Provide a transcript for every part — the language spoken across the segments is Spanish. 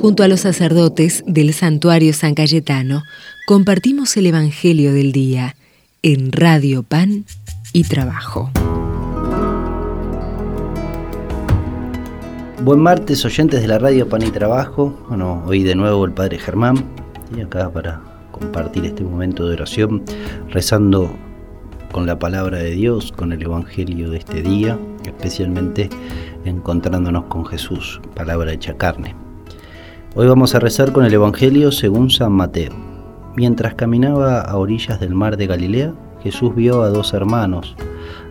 Junto a los sacerdotes del santuario San Cayetano, compartimos el Evangelio del Día en Radio Pan y Trabajo. Buen martes, oyentes de la Radio Pan y Trabajo. Bueno, hoy de nuevo el Padre Germán, y acá para compartir este momento de oración, rezando con la palabra de Dios, con el Evangelio de este día, especialmente encontrándonos con Jesús, palabra hecha carne. Hoy vamos a rezar con el Evangelio según San Mateo. Mientras caminaba a orillas del mar de Galilea, Jesús vio a dos hermanos,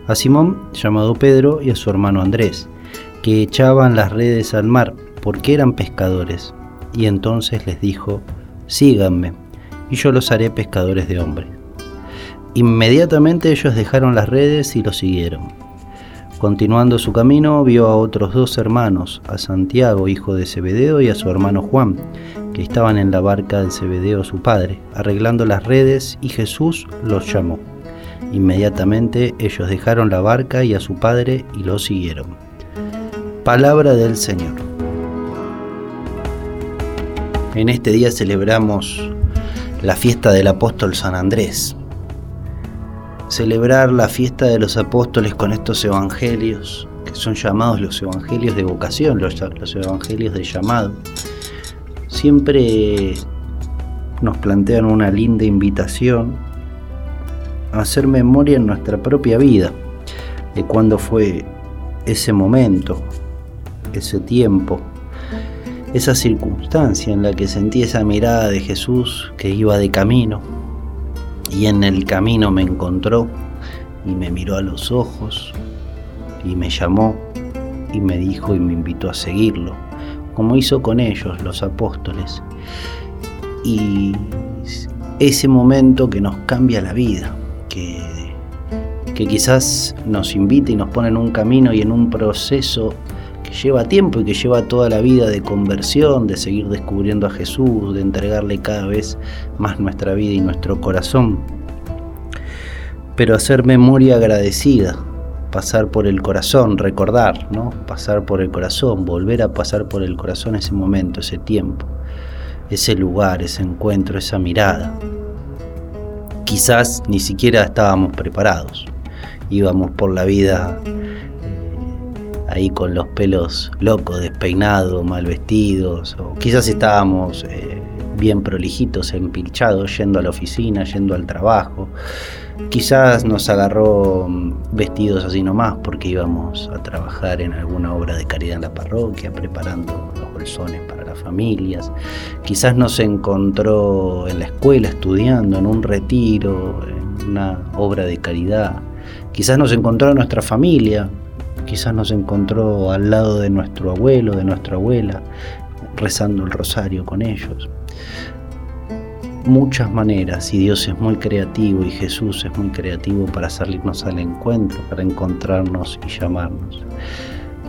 a Simón, llamado Pedro, y a su hermano Andrés, que echaban las redes al mar, porque eran pescadores. Y entonces les dijo, síganme, y yo los haré pescadores de hombres. Inmediatamente ellos dejaron las redes y lo siguieron. Continuando su camino, vio a otros dos hermanos, a Santiago, hijo de Zebedeo, y a su hermano Juan, que estaban en la barca de Zebedeo, su padre, arreglando las redes, y Jesús los llamó. Inmediatamente ellos dejaron la barca y a su padre y lo siguieron. Palabra del Señor. En este día celebramos la fiesta del apóstol San Andrés celebrar la fiesta de los apóstoles con estos evangelios, que son llamados los evangelios de vocación, los, evangelios de llamado, siempre nos plantean una linda invitación a hacer memoria en nuestra propia vida de cuándo fue ese momento, ese tiempo, esa circunstancia en la que sentí esa mirada de Jesús que iba de camino y en el camino me encontró y me miró a los ojos y me llamó y me dijo y me invitó a seguirlo, como hizo con ellos los apóstoles. Y ese momento que nos cambia la vida, que, que quizás nos invita y nos pone en un camino y en un proceso que lleva tiempo y que lleva toda la vida de conversión, de seguir descubriendo a Jesús, de entregarle cada vez más nuestra vida y nuestro corazón. Pero hacer memoria agradecida, pasar por el corazón, recordar, ¿no? Pasar por el corazón, volver a pasar por el corazón ese momento, ese tiempo, ese lugar, ese encuentro, esa mirada. Quizás ni siquiera estábamos preparados. Íbamos por la vida ahí con los pelos locos, despeinados, mal vestidos, o quizás estábamos eh, bien prolijitos, empilchados, yendo a la oficina, yendo al trabajo. Quizás nos agarró mm, vestidos así nomás porque íbamos a trabajar en alguna obra de caridad en la parroquia, preparando los bolsones para las familias. Quizás nos encontró en la escuela estudiando, en un retiro, en una obra de caridad. Quizás nos encontró en nuestra familia, Quizás nos encontró al lado de nuestro abuelo, de nuestra abuela, rezando el rosario con ellos. Muchas maneras, y Dios es muy creativo y Jesús es muy creativo para salirnos al encuentro, para encontrarnos y llamarnos.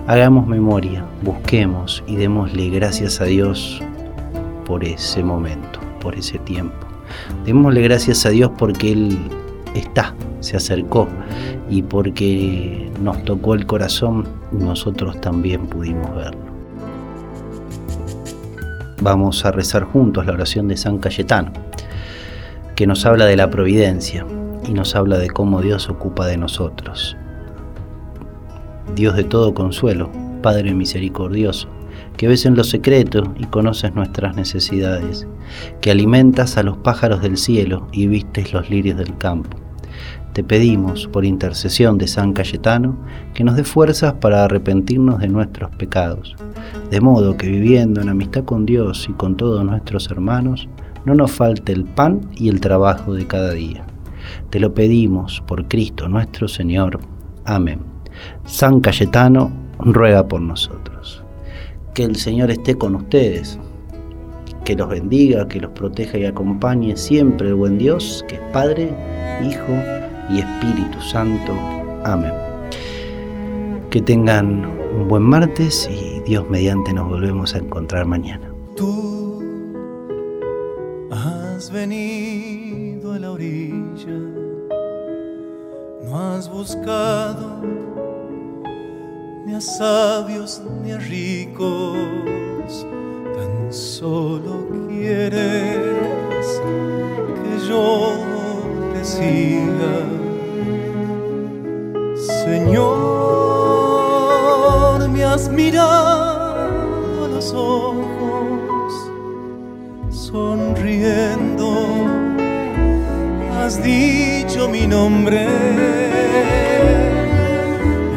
Hagamos memoria, busquemos y démosle gracias a Dios por ese momento, por ese tiempo. Démosle gracias a Dios porque Él está, se acercó y porque nos tocó el corazón, nosotros también pudimos verlo. Vamos a rezar juntos la oración de San Cayetano, que nos habla de la providencia y nos habla de cómo Dios ocupa de nosotros. Dios de todo consuelo, Padre misericordioso, que ves en lo secreto y conoces nuestras necesidades, que alimentas a los pájaros del cielo y vistes los lirios del campo te pedimos, por intercesión de San Cayetano, que nos dé fuerzas para arrepentirnos de nuestros pecados, de modo que viviendo en amistad con Dios y con todos nuestros hermanos, no nos falte el pan y el trabajo de cada día. Te lo pedimos por Cristo nuestro Señor. Amén. San Cayetano ruega por nosotros. Que el Señor esté con ustedes, que los bendiga, que los proteja y acompañe siempre el buen Dios, que es Padre, Hijo y Espíritu Santo. Amén. Que tengan un buen martes y Dios mediante nos volvemos a encontrar mañana. Tú has venido a la orilla, no has buscado ni a sabios ni a ricos, solo quieres que yo te siga. Mirado a los ojos, sonriendo, has dicho mi nombre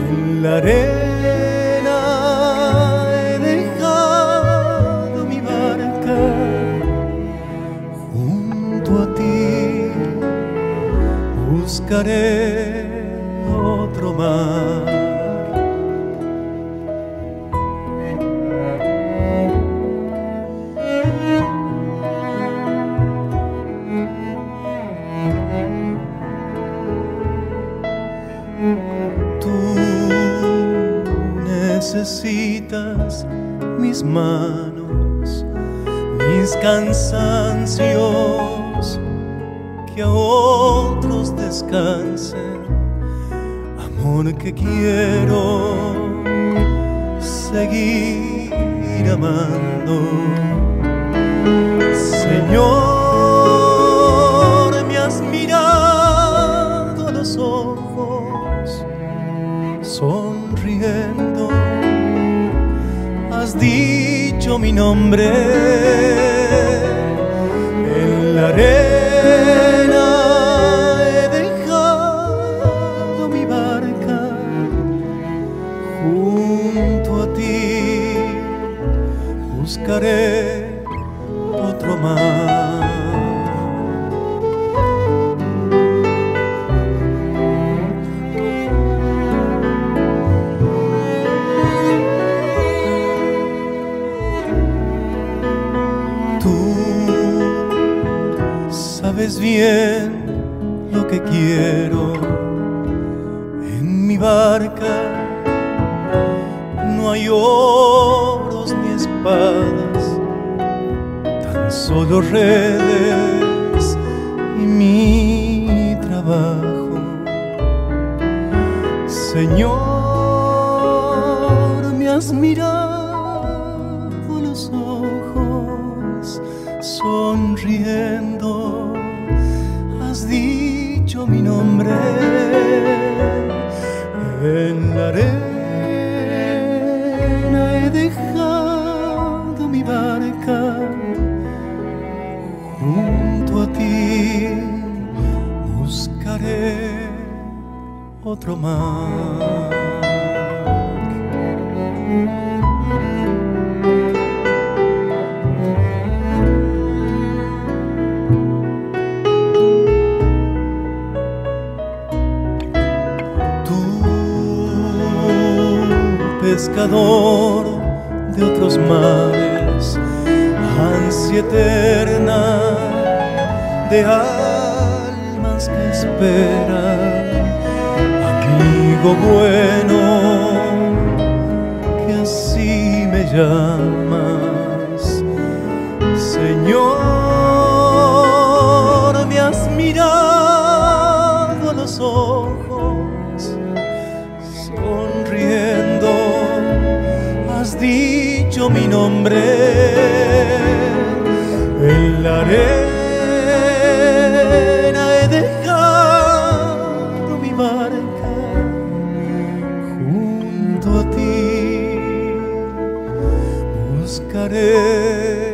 en la arena. He dejado mi barca junto a ti buscaré otro mar. Mis manos, mis cansancios, que a otros descansen. Amor que quiero seguir amando. Nombre No hay oros ni espadas, tan solo redes y mi trabajo. Señor, me has mirado los ojos, sonriendo, has dicho mi nombre en la arena. He dejado mi barca junto a ti, buscaré otro mar. Pescador de otros mares, ansia eterna de almas que esperan, amigo bueno, que así me llamas, dicho mi nombre en la arena he dejado mi barca junto a ti. Buscaré